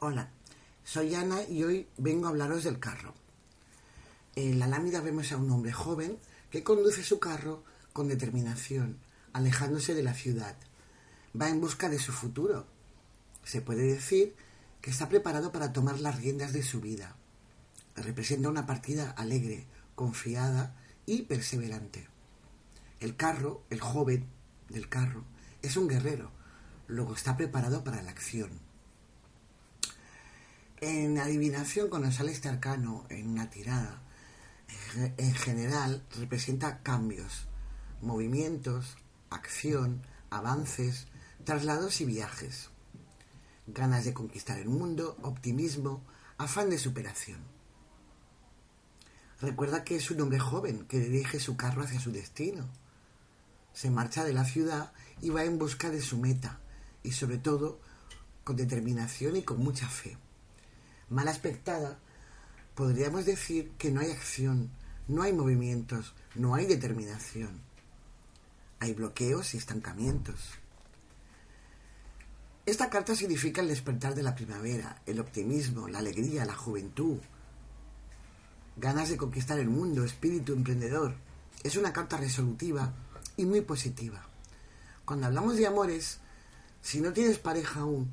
Hola, soy Ana y hoy vengo a hablaros del carro. En la lámina vemos a un hombre joven que conduce su carro con determinación, alejándose de la ciudad. Va en busca de su futuro. Se puede decir que está preparado para tomar las riendas de su vida. Representa una partida alegre, confiada y perseverante. El carro, el joven del carro, es un guerrero, luego está preparado para la acción. En adivinación, cuando sale este arcano en una tirada, en general representa cambios, movimientos, acción, avances, traslados y viajes. Ganas de conquistar el mundo, optimismo, afán de superación. Recuerda que es un hombre joven que dirige su carro hacia su destino. Se marcha de la ciudad y va en busca de su meta, y sobre todo con determinación y con mucha fe. Mal aspectada, podríamos decir que no hay acción, no hay movimientos, no hay determinación. Hay bloqueos y estancamientos. Esta carta significa el despertar de la primavera, el optimismo, la alegría, la juventud, ganas de conquistar el mundo, espíritu emprendedor. Es una carta resolutiva y muy positiva. Cuando hablamos de amores, si no tienes pareja aún,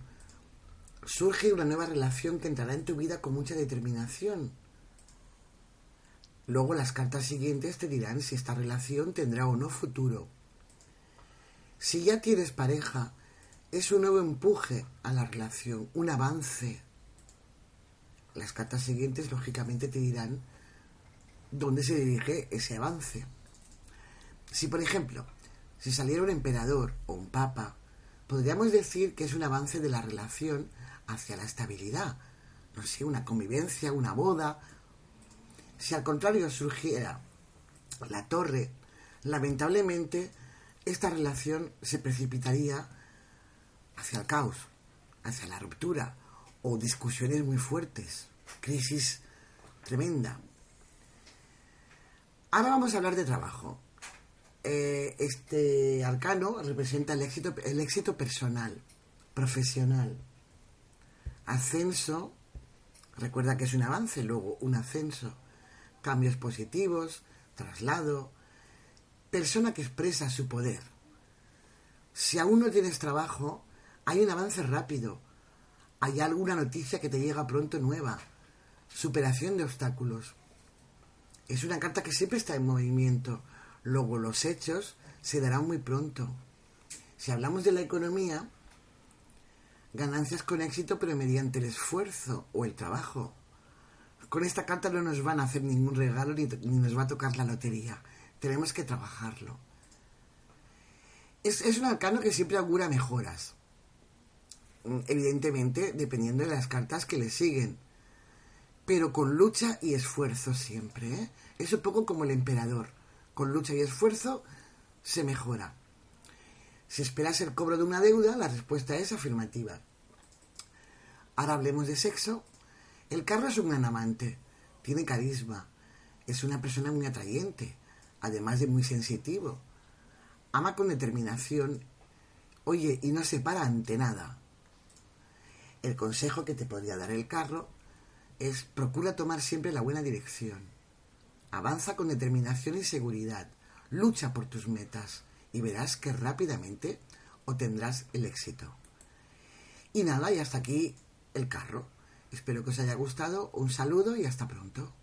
surge una nueva relación que entrará en tu vida con mucha determinación. Luego las cartas siguientes te dirán si esta relación tendrá o no futuro. Si ya tienes pareja, es un nuevo empuje a la relación, un avance. Las cartas siguientes, lógicamente, te dirán dónde se dirige ese avance. Si, por ejemplo, si saliera un emperador o un papa, podríamos decir que es un avance de la relación hacia la estabilidad. No sé, una convivencia, una boda. Si al contrario surgiera la torre, lamentablemente esta relación se precipitaría hacia el caos, hacia la ruptura o discusiones muy fuertes, crisis tremenda. Ahora vamos a hablar de trabajo. Eh, este arcano representa el éxito, el éxito personal, profesional. Ascenso, recuerda que es un avance, luego un ascenso. Cambios positivos, traslado. Persona que expresa su poder. Si aún no tienes trabajo, hay un avance rápido. Hay alguna noticia que te llega pronto nueva. Superación de obstáculos. Es una carta que siempre está en movimiento. Luego los hechos se darán muy pronto. Si hablamos de la economía, ganancias con éxito pero mediante el esfuerzo o el trabajo. Con esta carta no nos van a hacer ningún regalo ni, nos va a tocar la lotería. Tenemos que trabajarlo. Es, es un arcano que siempre augura mejoras. Evidentemente, dependiendo de las cartas que le siguen. Pero con lucha y esfuerzo siempre. ¿eh? Es un poco como el emperador. Con lucha y esfuerzo se mejora. Si esperas el cobro de una deuda, la respuesta es afirmativa. Ahora hablemos de sexo. El carro es un gran amante, tiene carisma, es una persona muy atrayente, además de muy sensitivo. Ama con determinación, oye, y no se para ante nada. El consejo que te podría dar el carro es procura tomar siempre la buena dirección. Avanza con determinación y seguridad. Lucha por tus metas y verás que rápidamente obtendrás el éxito. Y nada, y hasta aquí el carro. Espero que os haya gustado. Un saludo y hasta pronto.